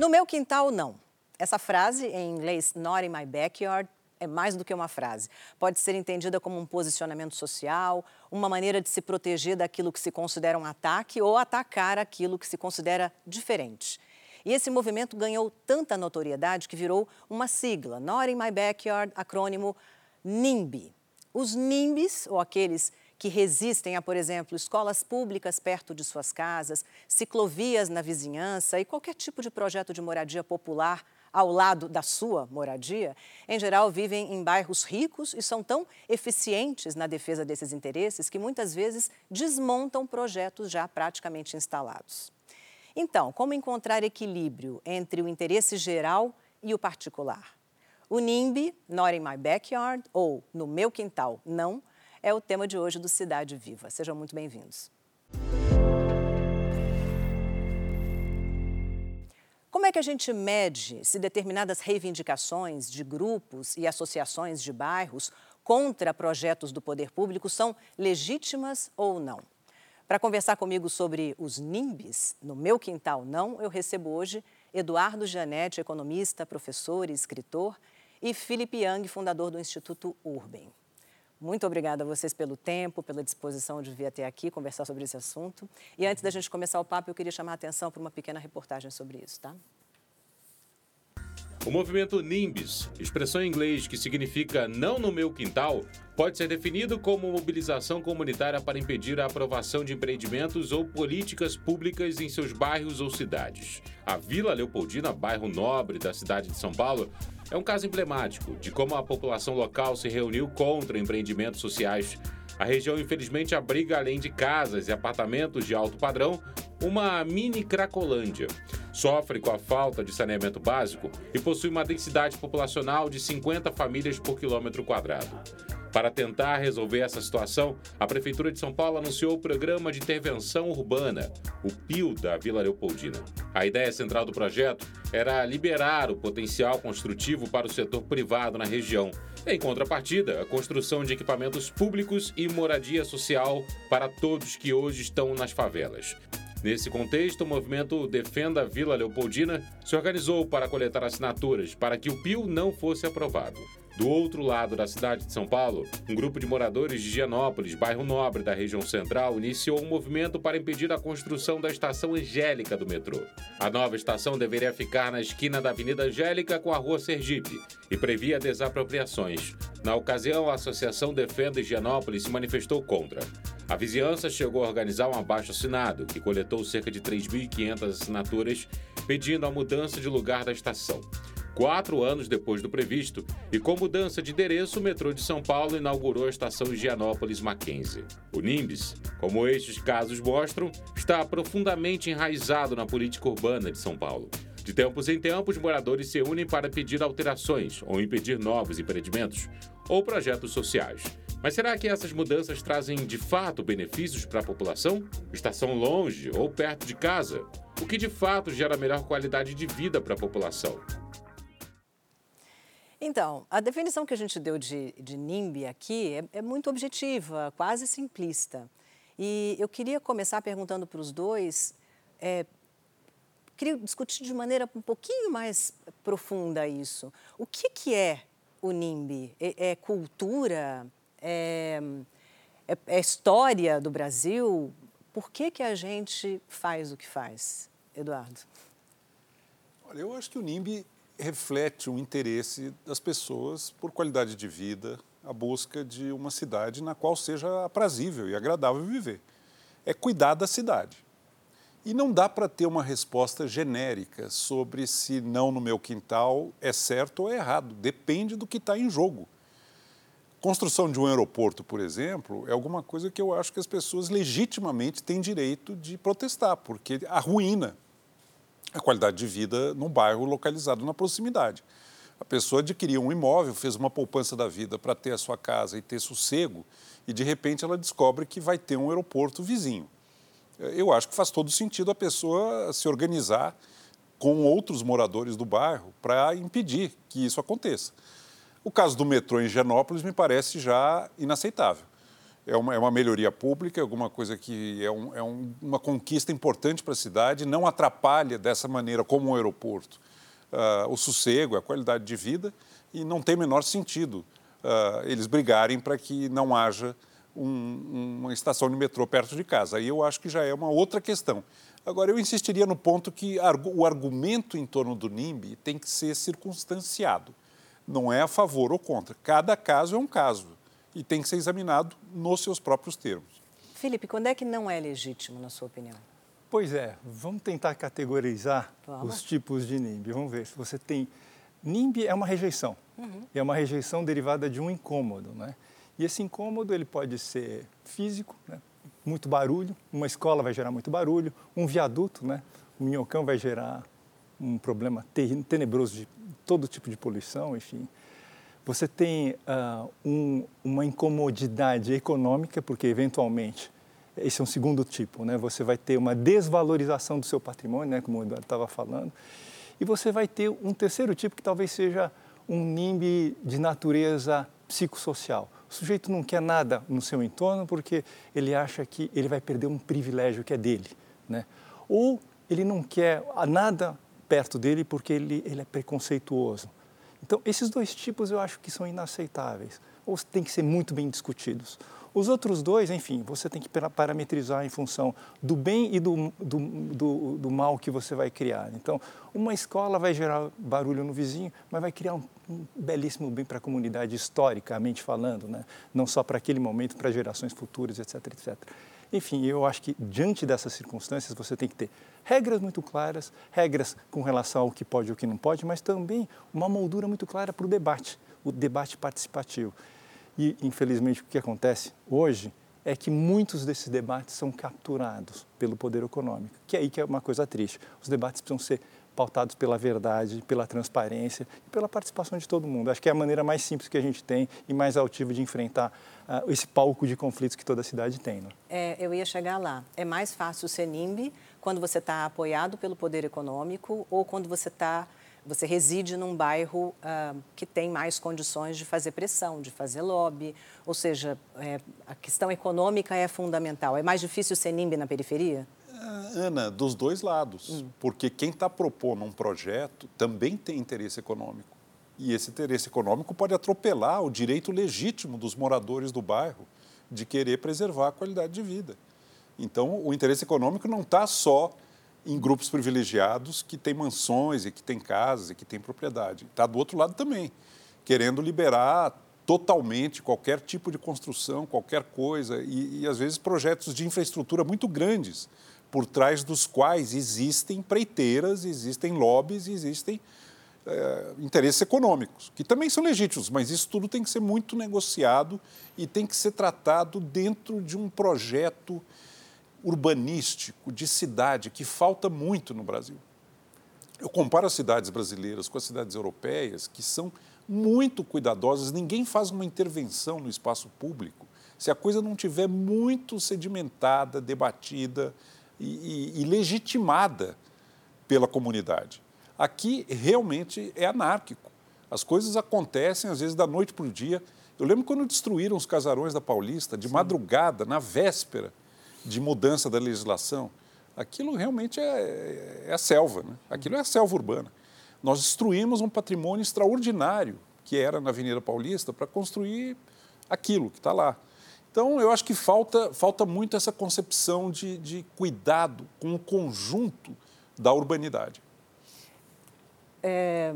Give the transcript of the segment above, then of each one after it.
No meu quintal, não. Essa frase, em inglês, not in my backyard, é mais do que uma frase. Pode ser entendida como um posicionamento social, uma maneira de se proteger daquilo que se considera um ataque ou atacar aquilo que se considera diferente. E esse movimento ganhou tanta notoriedade que virou uma sigla, Not in My Backyard, acrônimo NIMBY. Os NIMBYs, ou aqueles que resistem a, por exemplo, escolas públicas perto de suas casas, ciclovias na vizinhança e qualquer tipo de projeto de moradia popular ao lado da sua moradia, em geral vivem em bairros ricos e são tão eficientes na defesa desses interesses que muitas vezes desmontam projetos já praticamente instalados. Então, como encontrar equilíbrio entre o interesse geral e o particular? O NIMBY, Not in My Backyard, ou No Meu Quintal, Não, é o tema de hoje do Cidade Viva. Sejam muito bem-vindos. Como é que a gente mede se determinadas reivindicações de grupos e associações de bairros contra projetos do poder público são legítimas ou não? Para conversar comigo sobre os NIMBs, no meu quintal não, eu recebo hoje Eduardo Gianetti, economista, professor e escritor, e Felipe Young, fundador do Instituto Urban. Muito obrigada a vocês pelo tempo, pela disposição de vir até aqui conversar sobre esse assunto. E antes da gente começar o papo, eu queria chamar a atenção para uma pequena reportagem sobre isso, tá? O movimento NIMBYs, expressão em inglês que significa não no meu quintal, pode ser definido como mobilização comunitária para impedir a aprovação de empreendimentos ou políticas públicas em seus bairros ou cidades. A Vila Leopoldina, bairro nobre da cidade de São Paulo, é um caso emblemático de como a população local se reuniu contra empreendimentos sociais. A região, infelizmente, abriga, além de casas e apartamentos de alto padrão, uma mini Cracolândia. Sofre com a falta de saneamento básico e possui uma densidade populacional de 50 famílias por quilômetro quadrado. Para tentar resolver essa situação, a Prefeitura de São Paulo anunciou o Programa de Intervenção Urbana, o PIL da Vila Leopoldina. A ideia central do projeto era liberar o potencial construtivo para o setor privado na região. Em contrapartida, a construção de equipamentos públicos e moradia social para todos que hoje estão nas favelas. Nesse contexto, o movimento Defenda a Vila Leopoldina se organizou para coletar assinaturas para que o PIL não fosse aprovado. Do outro lado da cidade de São Paulo, um grupo de moradores de Gianópolis, bairro nobre da região central, iniciou um movimento para impedir a construção da estação Angélica do metrô. A nova estação deveria ficar na esquina da Avenida Angélica com a Rua Sergipe e previa desapropriações. Na ocasião, a Associação Defenda Gianópolis se manifestou contra. A vizinhança chegou a organizar um abaixo-assinado, que coletou cerca de 3.500 assinaturas, pedindo a mudança de lugar da estação quatro anos depois do previsto, e com mudança de endereço, o metrô de São Paulo inaugurou a estação Higienópolis Mackenzie. O NIMBS, como estes casos mostram, está profundamente enraizado na política urbana de São Paulo. De tempos em tempos, moradores se unem para pedir alterações ou impedir novos empreendimentos ou projetos sociais. Mas será que essas mudanças trazem de fato benefícios para a população? Estação longe ou perto de casa? O que de fato gera melhor qualidade de vida para a população? Então, a definição que a gente deu de, de NIMBY aqui é, é muito objetiva, quase simplista. E eu queria começar perguntando para os dois, é, queria discutir de maneira um pouquinho mais profunda isso. O que, que é o NIMBY? É, é cultura? É, é, é, história do Brasil? Por que, que a gente faz o que faz, Eduardo? Olha, eu acho que o NIMBY reflete um interesse das pessoas por qualidade de vida, a busca de uma cidade na qual seja aprazível e agradável viver. É cuidar da cidade. E não dá para ter uma resposta genérica sobre se não no meu quintal é certo ou é errado. Depende do que está em jogo. Construção de um aeroporto, por exemplo, é alguma coisa que eu acho que as pessoas legitimamente têm direito de protestar, porque arruína a qualidade de vida num bairro localizado na proximidade. A pessoa adquiriu um imóvel, fez uma poupança da vida para ter a sua casa e ter sossego, e de repente ela descobre que vai ter um aeroporto vizinho. Eu acho que faz todo sentido a pessoa se organizar com outros moradores do bairro para impedir que isso aconteça. O caso do metrô em Genópolis me parece já inaceitável. é uma, é uma melhoria pública, alguma coisa que é, um, é um, uma conquista importante para a cidade, não atrapalha dessa maneira, como um aeroporto, uh, o sossego, a qualidade de vida, e não tem menor sentido uh, eles brigarem para que não haja um, uma estação de metrô perto de casa. Aí eu acho que já é uma outra questão. Agora, eu insistiria no ponto que o argumento em torno do NIMBY tem que ser circunstanciado. Não é a favor ou contra. Cada caso é um caso e tem que ser examinado nos seus próprios termos. Felipe, quando é que não é legítimo, na sua opinião? Pois é, vamos tentar categorizar vamos. os tipos de NIMBY. Vamos ver se você tem. NIMBY é uma rejeição. Uhum. É uma rejeição derivada de um incômodo, né? E esse incômodo ele pode ser físico, né? muito barulho, uma escola vai gerar muito barulho, um viaduto, né? o minhocão vai gerar um problema tenebroso de todo tipo de poluição, enfim. Você tem uh, um, uma incomodidade econômica, porque eventualmente esse é um segundo tipo, né? Você vai ter uma desvalorização do seu patrimônio, né? Como o Eduardo estava falando, e você vai ter um terceiro tipo que talvez seja um NIMBY de natureza psicossocial. O sujeito não quer nada no seu entorno porque ele acha que ele vai perder um privilégio que é dele, né? Ou ele não quer nada perto dele porque ele, ele é preconceituoso. Então, esses dois tipos eu acho que são inaceitáveis, ou têm que ser muito bem discutidos. Os outros dois, enfim, você tem que parametrizar em função do bem e do, do, do, do, mal que você vai criar. Então, uma escola vai gerar barulho no vizinho, mas vai criar um, um belíssimo bem para a comunidade, historicamente falando, né? não só para aquele momento, para gerações futuras, etc, etc. Enfim, eu acho que diante dessas circunstâncias você tem que ter regras muito claras, regras com relação ao que pode e o que não pode, mas também uma moldura muito clara para o debate, o debate participativo. E, infelizmente, o que acontece hoje é que muitos desses debates são capturados pelo poder econômico, que é aí que é uma coisa triste. Os debates precisam ser pautados pela verdade, pela transparência e pela participação de todo mundo. Acho que é a maneira mais simples que a gente tem e mais altiva de enfrentar uh, esse palco de conflitos que toda cidade tem. Né? É, eu ia chegar lá. É mais fácil ser NIMBY quando você está apoiado pelo poder econômico ou quando você está você reside num bairro uh, que tem mais condições de fazer pressão, de fazer lobby. Ou seja, é, a questão econômica é fundamental. É mais difícil ser NIMBY na periferia? Uh, Ana, dos dois lados. Hum. Porque quem está propondo um projeto também tem interesse econômico. E esse interesse econômico pode atropelar o direito legítimo dos moradores do bairro de querer preservar a qualidade de vida. Então, o interesse econômico não está só em grupos privilegiados que têm mansões e que têm casas e que têm propriedade. Está do outro lado também, querendo liberar totalmente qualquer tipo de construção, qualquer coisa, e, e às vezes projetos de infraestrutura muito grandes, por trás dos quais existem preiteiras, existem lobbies, existem é, interesses econômicos, que também são legítimos, mas isso tudo tem que ser muito negociado e tem que ser tratado dentro de um projeto urbanístico, de cidade, que falta muito no Brasil. Eu comparo as cidades brasileiras com as cidades europeias, que são muito cuidadosas, ninguém faz uma intervenção no espaço público se a coisa não tiver muito sedimentada, debatida e, e, e legitimada pela comunidade. Aqui realmente é anárquico. As coisas acontecem, às vezes, da noite para o dia. Eu lembro quando destruíram os casarões da Paulista, de Sim. madrugada, na véspera de mudança da legislação, aquilo realmente é, é a selva, né? aquilo é a selva urbana. Nós destruímos um patrimônio extraordinário que era na Avenida Paulista para construir aquilo que está lá. Então, eu acho que falta, falta muito essa concepção de, de cuidado com o conjunto da urbanidade. É,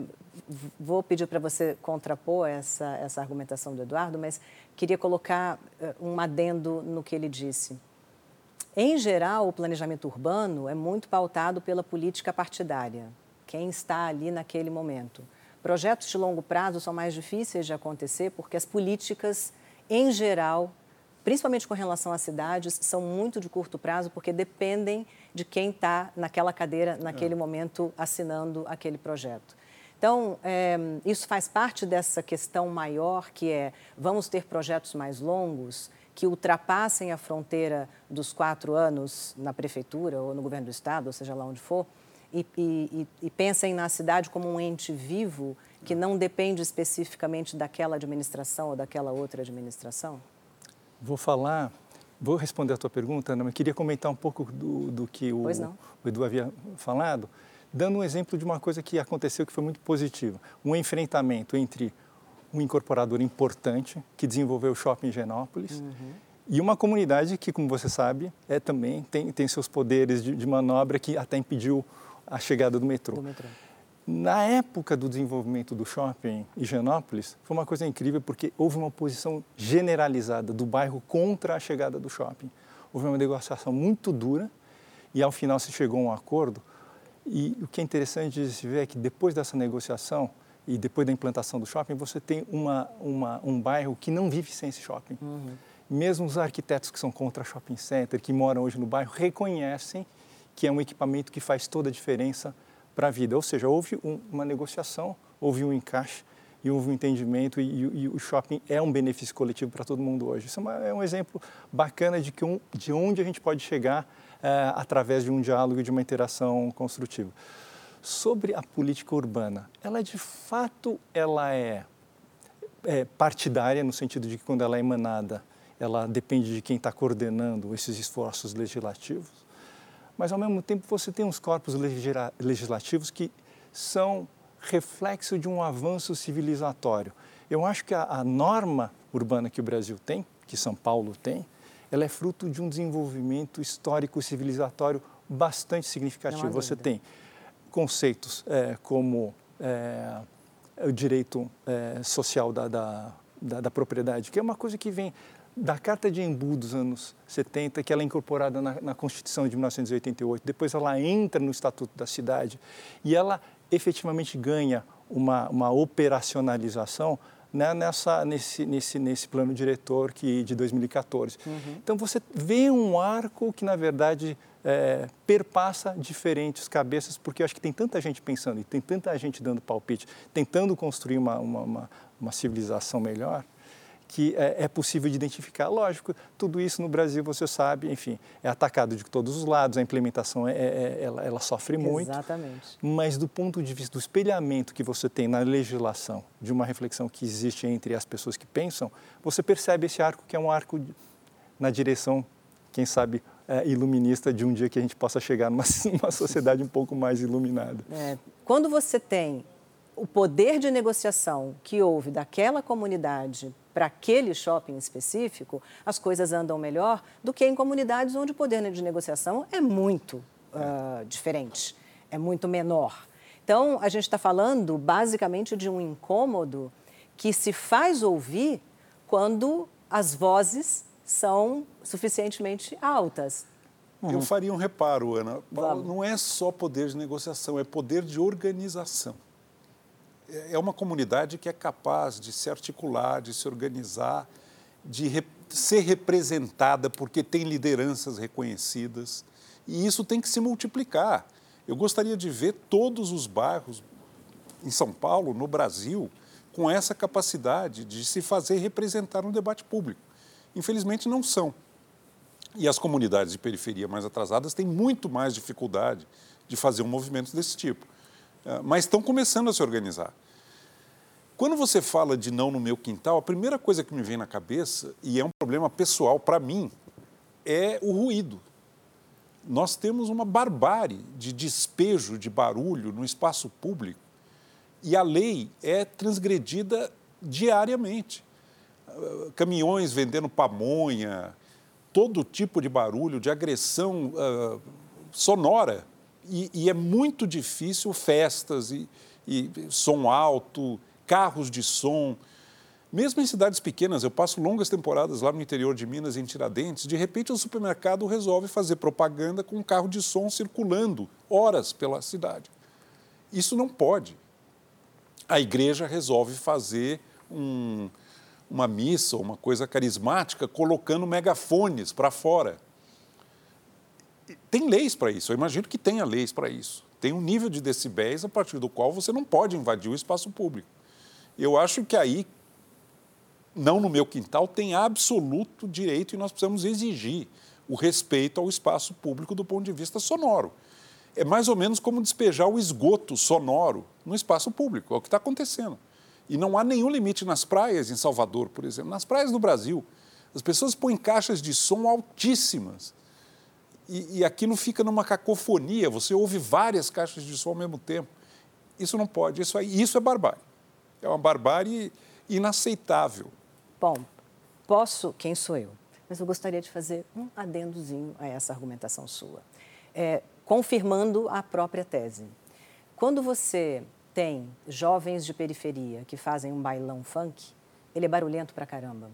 vou pedir para você contrapor essa, essa argumentação do Eduardo, mas queria colocar eh, um adendo no que ele disse. Em geral, o planejamento urbano é muito pautado pela política partidária, quem está ali naquele momento. Projetos de longo prazo são mais difíceis de acontecer porque as políticas, em geral, principalmente com relação às cidades, são muito de curto prazo porque dependem de quem está naquela cadeira, naquele é. momento, assinando aquele projeto. Então, é, isso faz parte dessa questão maior que é: vamos ter projetos mais longos? que ultrapassem a fronteira dos quatro anos na prefeitura ou no governo do estado, ou seja lá onde for, e, e, e pensem na cidade como um ente vivo que não depende especificamente daquela administração ou daquela outra administração? Vou falar, vou responder a tua pergunta, Ana, mas queria comentar um pouco do, do que o, o Edu havia falado, dando um exemplo de uma coisa que aconteceu que foi muito positiva. Um enfrentamento entre um incorporador importante que desenvolveu o shopping Genópolis uhum. e uma comunidade que, como você sabe, é também tem, tem seus poderes de, de manobra que até impediu a chegada do metrô. do metrô. Na época do desenvolvimento do shopping Higienópolis, foi uma coisa incrível porque houve uma oposição generalizada do bairro contra a chegada do shopping. Houve uma negociação muito dura e ao final se chegou a um acordo. E o que é interessante de se ver é que depois dessa negociação e depois da implantação do shopping, você tem uma, uma um bairro que não vive sem esse shopping. Uhum. Mesmo os arquitetos que são contra shopping center, que moram hoje no bairro, reconhecem que é um equipamento que faz toda a diferença para a vida. Ou seja, houve um, uma negociação, houve um encaixe e houve um entendimento e, e, o shopping é um benefício coletivo para todo mundo hoje. Isso é, uma, é um exemplo bacana de, que um, de onde a gente pode chegar é, através de um diálogo e de uma interação construtiva. Sobre a política urbana, ela de fato ela é, é partidária no sentido de que quando ela é emanada, ela depende de quem está coordenando esses esforços legislativos mas ao mesmo tempo você tem uns corpos legislativos que são reflexo de um avanço civilizatório. Eu acho que a, a, norma urbana que o Brasil tem, que São Paulo tem, ela é fruto de um desenvolvimento histórico civilizatório bastante significativo. Você tem conceitos é, como é, o direito é, social da, da, da, da propriedade, que é uma coisa que vem da Carta de Embu dos anos 70, que ela é incorporada na, na, Constituição de 1988, depois ela entra no Estatuto da Cidade e ela efetivamente ganha uma, uma operacionalização né, nessa, nesse, nesse, nesse plano diretor que, de 2014. Uhum. Então você vê um arco que, na verdade, é, perpassa diferentes cabeças, porque eu acho que tem tanta gente pensando e tem tanta gente dando palpite, tentando construir uma, uma, uma, uma civilização melhor, que é, é, possível de identificar. Lógico, tudo isso no Brasil, você sabe, enfim, é atacado de todos os lados, a implementação é, é, é ela, ela, sofre muito. Exatamente. Mas do ponto de vista do espelhamento que você tem na legislação, de uma reflexão que existe entre as pessoas que pensam, você percebe esse arco que é um arco na direção, quem sabe, é, iluminista de um dia que a gente possa chegar numa, numa sociedade um pouco mais iluminada. É, quando você tem o poder de negociação que houve daquela comunidade para aquele shopping específico, as coisas andam melhor do que em comunidades onde o poder de negociação é muito uh, diferente, é muito menor. Então, a gente está falando basicamente de um incômodo que se faz ouvir quando as vozes são suficientemente altas. Eu faria um reparo, Ana. Vamos. Não é só poder de negociação, é poder de organização é uma comunidade que é capaz de se articular, de se organizar, de re ser representada porque tem lideranças reconhecidas. E isso tem que se multiplicar. Eu gostaria de ver todos os bairros em São Paulo, no Brasil, com essa capacidade de se fazer representar no debate público. Infelizmente, não são. E as comunidades de periferia mais atrasadas têm muito mais dificuldade de fazer um movimento desse tipo. Ah, mas estão começando a se organizar. Quando você fala de não no meu quintal, a primeira coisa que me vem na cabeça, e é um problema pessoal para mim, é o ruído. Nós temos uma barbárie de despejo de barulho no espaço público e a lei é transgredida diariamente. Ah, caminhões vendendo pamonha, todo tipo de barulho, de agressão uh, sonora e, e, é muito difícil festas e, e som alto, carros de som. Mesmo em cidades pequenas, eu passo longas temporadas lá no interior de Minas, em Tiradentes, de repente o supermercado resolve fazer propaganda com um carro de som circulando horas pela cidade. Isso não pode. A igreja resolve fazer um, uma missa, uma coisa carismática, colocando megafones para fora tem leis para isso, eu imagino que tenha leis para isso. Tem um nível de decibéis a partir do qual você não pode invadir o espaço público. Eu acho que aí, não no meu quintal, tem absoluto direito e nós precisamos exigir o respeito ao espaço público do ponto de vista sonoro. É mais ou menos como despejar o esgoto sonoro no espaço público, é o que está acontecendo. E não há nenhum limite nas praias em Salvador, por exemplo, nas praias do Brasil As pessoas põem caixas de som altíssimas. E, e aquilo fica numa cacofonia, você ouve várias caixas de som ao mesmo tempo. Isso não pode, isso, aí, isso é barbárie. É uma barbárie inaceitável. Bom, posso, quem sou eu? Mas eu gostaria de fazer um adendozinho a essa argumentação sua, é, confirmando a própria tese. Quando você tem jovens de periferia que fazem um bailão funk, ele é barulhento pra caramba.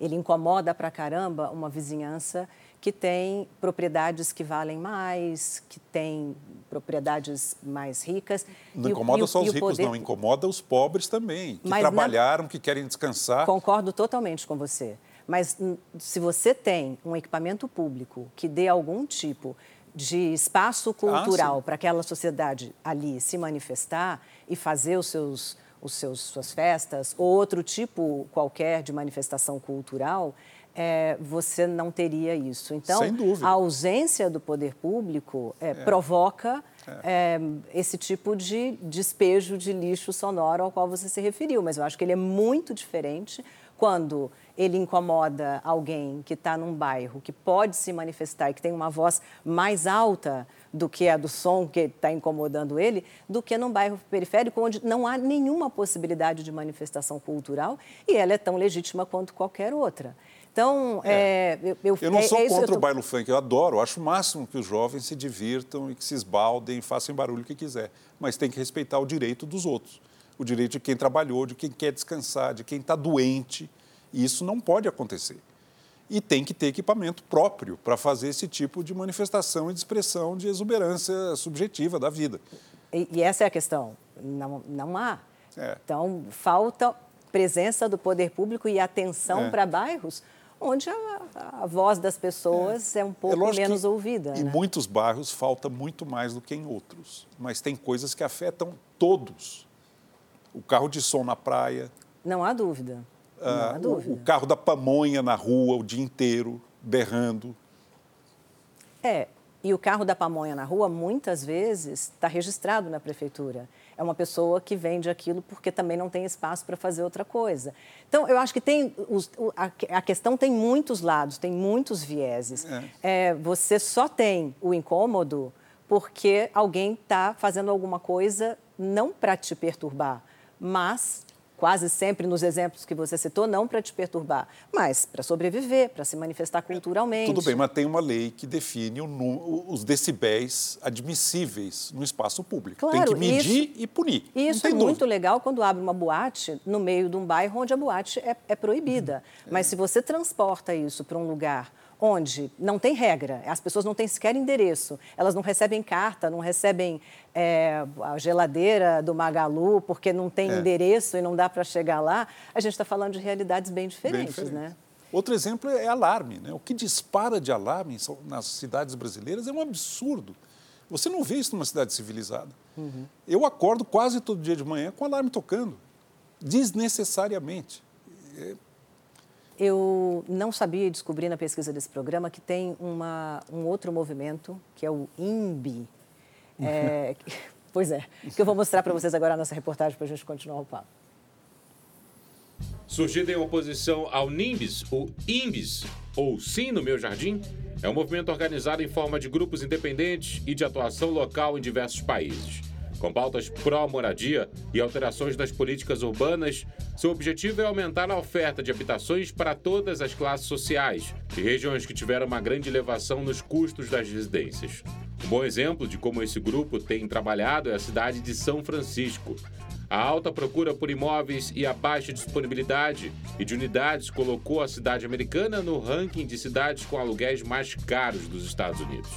Ele incomoda pra caramba uma vizinhança que tem propriedades que valem mais, que tem propriedades mais ricas. Não incomoda o, só os ricos, poder... não, incomoda os pobres também, que Mas trabalharam, que querem descansar. Concordo totalmente com você. Mas hum, se você tem um equipamento público que dê algum tipo de espaço ah, cultural ah, para aquela sociedade ali se manifestar e fazer os seus, os seus suas festas ou outro tipo qualquer de manifestação cultural, é, você não teria isso. Então, a ausência do poder público é, é. provoca é. é. esse tipo de despejo de lixo sonoro ao qual você se referiu. Mas eu acho que ele é muito diferente quando ele incomoda alguém que está num bairro que pode se manifestar e que tem uma voz mais alta do que a do som que está incomodando ele, do que num bairro periférico onde não há nenhuma possibilidade de manifestação cultural e ela é tão legítima quanto qualquer outra. Então, é. É, eu, eu, eu, não sou é, contra tô... o baile funk, eu adoro, eu acho o máximo que os jovens se divirtam e que se esbaldem, façam barulho que quiser, mas tem que respeitar o direito dos outros, o direito de quem trabalhou, de quem quer descansar, de quem está doente, e isso não pode acontecer. E tem que ter equipamento próprio para fazer esse tipo de manifestação e de expressão de exuberância subjetiva da vida. E, e essa é a questão, não, não há. É. Então, falta presença do poder público e atenção é. para bairros onde a, a voz das pessoas é, é um pouco é menos ouvida. Em né? muitos bairros falta muito mais do que em outros, mas tem coisas que afetam todos. O carro de som na praia. Não há dúvida. Não há ah, dúvida. O, o carro da pamonha na rua o dia inteiro, berrando. É, e o carro da pamonha na rua, muitas vezes, está registrado na prefeitura é uma pessoa que vende aquilo porque também não tem espaço para fazer outra coisa. Então, eu acho que tem os, a, a, questão tem muitos lados, tem muitos vieses. É. É, você só tem o incômodo porque alguém está fazendo alguma coisa não para te perturbar, mas quase sempre nos exemplos que você citou, não para te perturbar, mas para sobreviver, para se manifestar culturalmente. Tudo bem, mas tem uma lei que define o, os decibéis admissíveis no espaço público. Claro, tem que medir isso, e punir. E isso é dúvida. muito legal quando abre uma boate no meio de um bairro onde a boate é, é proibida. Uhum. Mas se você transporta isso para um lugar onde não tem regra, as pessoas não têm sequer endereço, elas não recebem carta, não recebem é, a geladeira do Magalu porque não tem é. endereço e não dá para chegar lá, a gente está falando de realidades bem diferentes, bem né? Outro exemplo é alarme. Né? O que dispara de alarme nas cidades brasileiras é um absurdo. Você não vê isso numa cidade civilizada. Uhum. Eu acordo quase todo dia de manhã com alarme tocando, desnecessariamente. É eu não sabia e descobri na pesquisa desse programa que tem uma, um outro movimento, que é o INBI. É, pois é, que eu vou mostrar para vocês agora nessa reportagem para a gente continuar o papo. Surgido em oposição ao NIMBS, o IMBS, ou Sim no Meu Jardim, é um movimento organizado em forma de grupos independentes e de atuação local em diversos países. Com pautas pró-moradia e alterações das políticas urbanas, seu objetivo é aumentar a oferta de habitações para todas as classes sociais e regiões que tiveram uma grande elevação nos custos das residências. Um bom exemplo de como esse grupo tem trabalhado é a cidade de São Francisco. A alta procura por imóveis e a baixa disponibilidade e de unidades colocou a cidade americana no ranking de cidades com aluguéis mais caros dos Estados Unidos.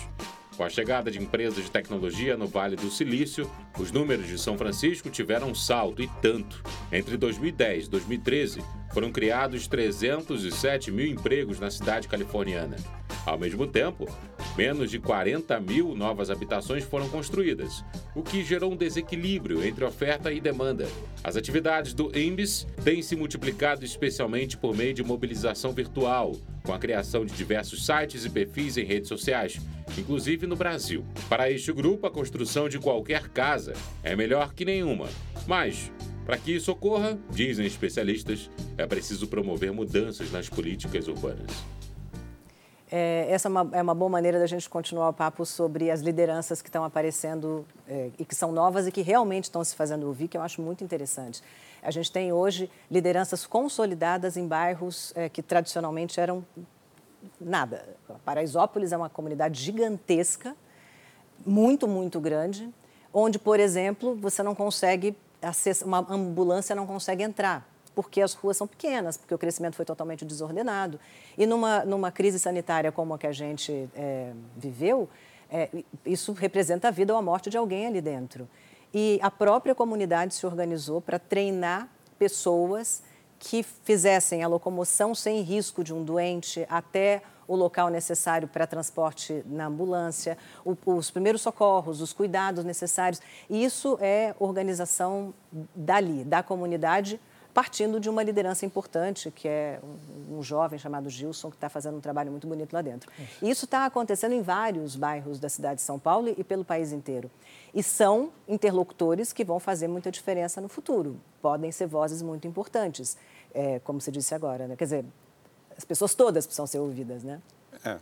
Com a chegada de empresas de tecnologia no Vale do Silício, os números de São Francisco tiveram um salto e tanto. Entre 2010 e 2013, foram criados 307 mil empregos na cidade californiana. Ao mesmo tempo, menos de 40 mil novas habitações foram construídas, o que gerou um desequilíbrio entre oferta e demanda. As atividades do IMBIS têm se multiplicado especialmente por meio de mobilização virtual, com a criação de diversos sites e perfis em redes sociais, inclusive no Brasil. Para este grupo, a construção de qualquer casa é melhor que nenhuma. Mas Para que isso ocorra, dizem especialistas, é preciso promover mudanças nas políticas urbanas. É, essa é uma, é uma, boa maneira da gente continuar o papo sobre as lideranças que estão aparecendo é, e que são novas e que realmente estão se fazendo ouvir, que eu acho muito interessante. A gente tem hoje lideranças consolidadas em bairros é, que tradicionalmente eram nada. Paraisópolis é uma comunidade gigantesca, muito, muito grande, onde, por exemplo, você não consegue uma ambulância não consegue entrar porque as ruas são pequenas, porque o crescimento foi totalmente desordenado. E numa, numa crise sanitária como a que a gente é, viveu, é, isso representa a vida ou a morte de alguém ali dentro. E a própria comunidade se organizou para treinar pessoas que fizessem a locomoção sem risco de um doente até o local necessário para transporte na ambulância, os primeiros socorros, os cuidados necessários. E isso é organização dali, da comunidade, partindo de uma liderança importante, que é um, um jovem chamado Gilson, que está fazendo um trabalho muito bonito lá dentro. Isso. E isso está acontecendo em vários bairros da cidade de São Paulo e pelo país inteiro. E são interlocutores que vão fazer muita diferença no futuro. Podem ser vozes muito importantes, é, como você disse agora. Né? Quer dizer, as pessoas todas precisam ser ouvidas, né? É.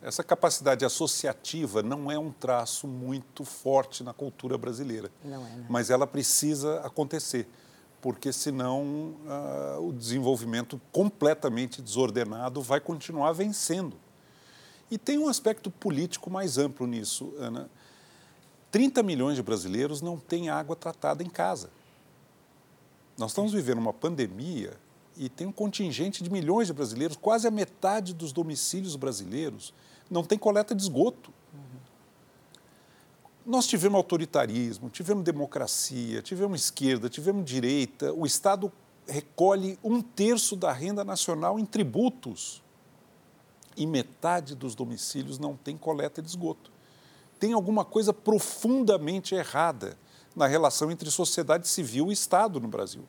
Essa capacidade associativa não é um traço muito forte na cultura brasileira. Não é, né? Mas ela precisa acontecer porque senão uh, o desenvolvimento completamente desordenado vai continuar vencendo. E tem um aspecto político mais amplo nisso, Ana. 30 milhões de brasileiros não têm água tratada em casa. Nós estamos vivendo uma pandemia e tem um contingente de milhões de brasileiros, quase a metade dos domicílios brasileiros não tem coleta de esgoto. Nós tivemos autoritarismo, tivemos democracia, tivemos esquerda, tivemos direita. O Estado recolhe um terço da renda nacional em tributos e metade dos domicílios não tem coleta de esgoto. Tem alguma coisa profundamente errada na relação entre sociedade civil e Estado no Brasil.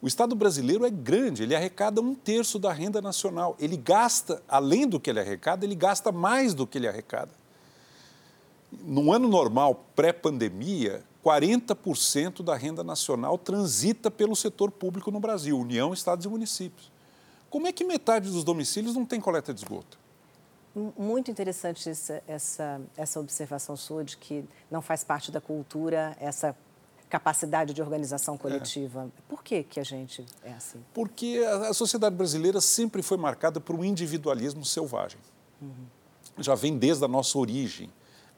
O Estado brasileiro é grande, ele arrecada um terço da renda nacional. Ele gasta, além do que ele arrecada, ele gasta mais do que ele arrecada no ano normal, pré-pandemia, 40% da renda nacional transita pelo setor público no Brasil, União, Estados e municípios. Como é que metade dos domicílios não tem coleta de esgoto? Muito interessante essa, essa, essa observação sua de que não faz parte da cultura essa capacidade de organização coletiva. É. Por que, que a gente é assim? Porque a, a sociedade brasileira sempre foi marcada por um individualismo selvagem. Uhum. Já vem desde a nossa origem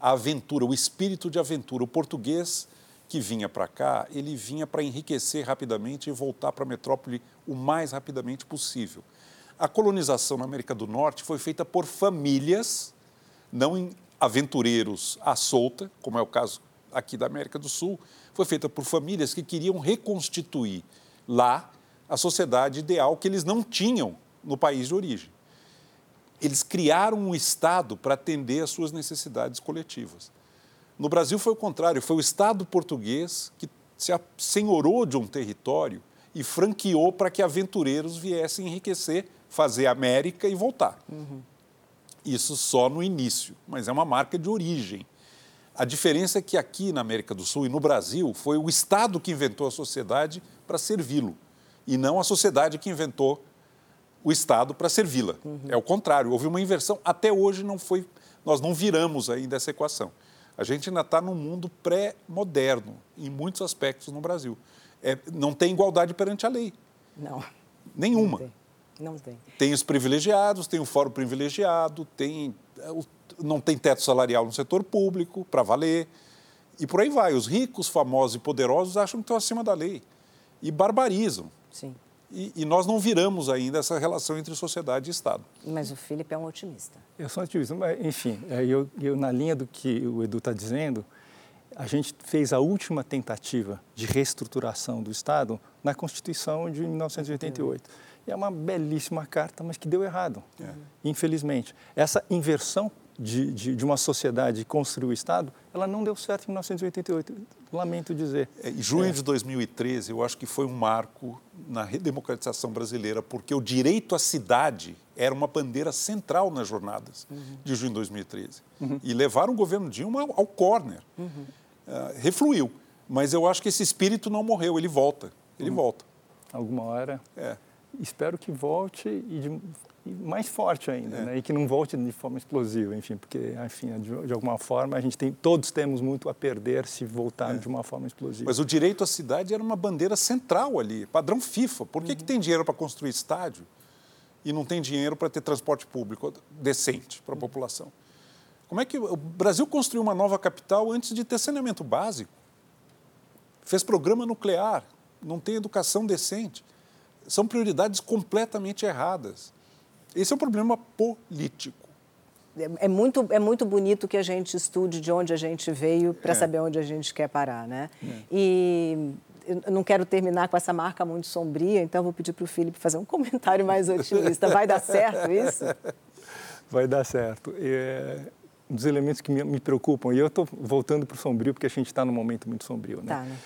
a aventura, o espírito de aventura. O português que vinha para cá, ele vinha para enriquecer rapidamente e voltar para a metrópole o mais rapidamente possível. A colonização na América do Norte foi feita por famílias, não em aventureiros à solta, como é o caso aqui da América do Sul, foi feita por famílias que queriam reconstituir lá a sociedade ideal que eles não tinham no país de origem eles criaram um Estado para atender às suas necessidades coletivas. No Brasil foi o contrário, foi o Estado português que se senhorou de um território e franqueou para que aventureiros viessem enriquecer, fazer América e voltar. Uhum. Isso só no início, mas é uma marca de origem. A diferença é que aqui na América do Sul e no Brasil foi o Estado que inventou a sociedade para servi-lo e não a sociedade que inventou o Estado para servi-la. Uhum. É o contrário, houve uma inversão. Até hoje não foi, nós não viramos ainda essa equação. A gente ainda está num mundo pré-moderno, em muitos aspectos no Brasil. É, não tem igualdade perante a lei. Não. Nenhuma. Não tem. Não tem. Tem os privilegiados, tem o fórum privilegiado, tem, é, não tem teto salarial no setor público, para valer. E por aí vai. Os ricos, famosos e poderosos acham que estão acima da lei e barbarizam. Sim. E, e, nós não viramos ainda essa relação entre sociedade e Estado. Mas o Felipe é um otimista. Eu sou um otimista, mas, enfim, eu, eu, na linha do que o Edu está dizendo, a gente fez a última tentativa de reestruturação do Estado na Constituição de 1988. E é uma belíssima carta, mas que deu errado, é. infelizmente. Essa inversão de, de, de, uma sociedade construir o Estado, ela não deu certo em 1988. Lamento dizer. É, em junho é. de 2013, eu acho que foi um marco na redemocratização brasileira, porque o direito à cidade era uma bandeira central nas jornadas uhum. de junho de 2013. Uhum. E levaram o governo Dilma ao, ao corner. Uhum. Uh, refluiu. Mas eu acho que esse espírito não morreu, ele volta. Ele hum. volta. Alguma hora. É. Espero que volte e, de, e mais forte ainda, é. né? E que não volte de forma explosiva, enfim, porque, enfim, de, de, alguma forma a gente tem, todos temos muito a perder se voltar é. de uma forma explosiva. Mas o direito à cidade era uma bandeira central ali, padrão FIFA. Por que, uhum. que tem dinheiro para construir estádio e não tem dinheiro para ter transporte público decente para a população? Como é que o Brasil construiu uma nova capital antes de ter saneamento básico? Fez programa nuclear, não tem educação decente. São prioridades completamente erradas. Esse é um problema político. É, é muito, é muito bonito que a gente estude de onde a gente veio para é. saber onde a gente quer parar, né? É. E eu não quero terminar com essa marca muito sombria, então vou pedir para o Felipe fazer um comentário mais otimista. Vai dar certo isso? Vai dar certo. É, um dos elementos que me, me preocupam, e eu estou voltando para o sombrio porque a gente está num momento muito sombrio, né? Tá, né?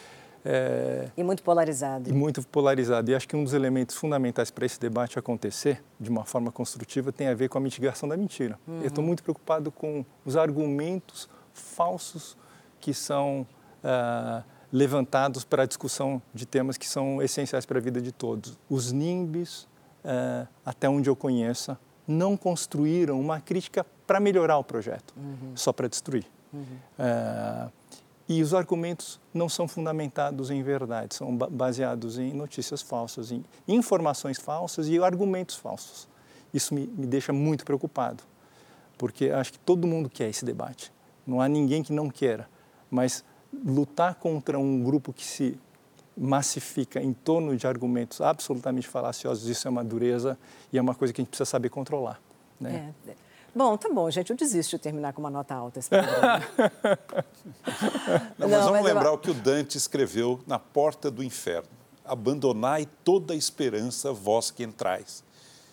É, e muito polarizado. E muito polarizado. E acho que um dos elementos fundamentais para esse debate acontecer de uma forma construtiva tem a ver com a mitigação da mentira. Uhum. Eu estou muito preocupado com os argumentos falsos que são uh, levantados para a discussão de temas que são essenciais para a vida de todos. Os NIMBs, uh, até onde eu conheça, não construíram uma crítica para melhorar o projeto, uhum. só para destruir. Uhum. Uh, e os argumentos não são fundamentados em verdade, são baseados em notícias falsas, em informações falsas e argumentos falsos. Isso me, me deixa muito preocupado, porque acho que todo mundo quer esse debate. Não há ninguém que não queira, mas lutar contra um grupo que se massifica em torno de argumentos absolutamente falaciosos, isso é uma dureza e é uma coisa que a gente precisa saber controlar. Né? É. Bom, tá bom, gente. Eu desisto de terminar com uma nota alta esse programa. Não, mas vamos mas lembrar eu... o que o Dante escreveu na porta do inferno. Abandonai toda a esperança, vós que entrais.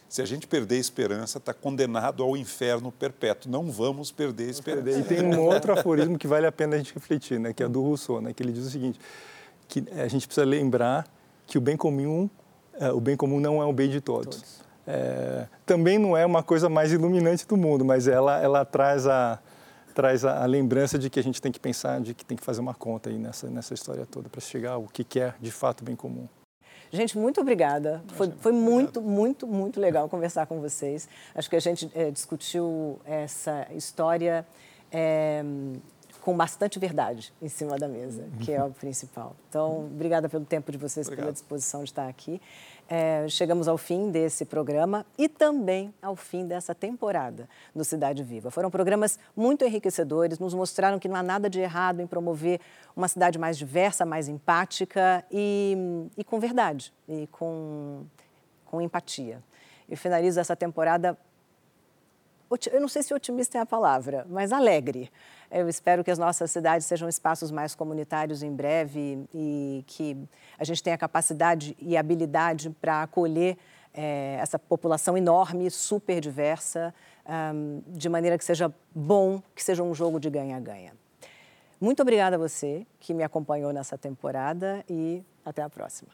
Se a gente perder a esperança, está condenado ao inferno perpétuo. Não vamos perder a esperança. E tem um outro aforismo que vale a pena a gente refletir, né? que é do Rousseau, né? que ele diz o seguinte, que a gente precisa lembrar que o bem comum, é, o bem comum não é o bem de todos. todos é, também não é uma coisa mais iluminante do mundo, mas ela, ela traz, a, traz a, a, lembrança de que a gente tem que pensar, de que tem que fazer uma conta aí nessa, nessa história toda para chegar ao que, que é de fato bem comum. Gente, muito obrigada. Foi, foi muito, muito, muito legal conversar com vocês. Acho que a gente é, discutiu essa história é, com bastante verdade em cima da mesa, que é o principal. Então, obrigada pelo tempo de vocês, Obrigado. pela disposição de estar aqui. É, chegamos ao fim desse programa e também ao fim dessa temporada do Cidade Viva. Foram programas muito enriquecedores, nos mostraram que não há nada de errado em promover uma cidade mais diversa, mais empática e, e com verdade, e com, com empatia. E finalizo essa temporada, eu não sei se otimista é a palavra, mas alegre. Eu espero que as nossas cidades sejam espaços mais comunitários em breve e que a gente tenha capacidade e habilidade para acolher é, essa população enorme, super diversa, um, de maneira que seja bom, que seja um jogo de ganha-ganha. Muito obrigada a você que me acompanhou nessa temporada e até a próxima.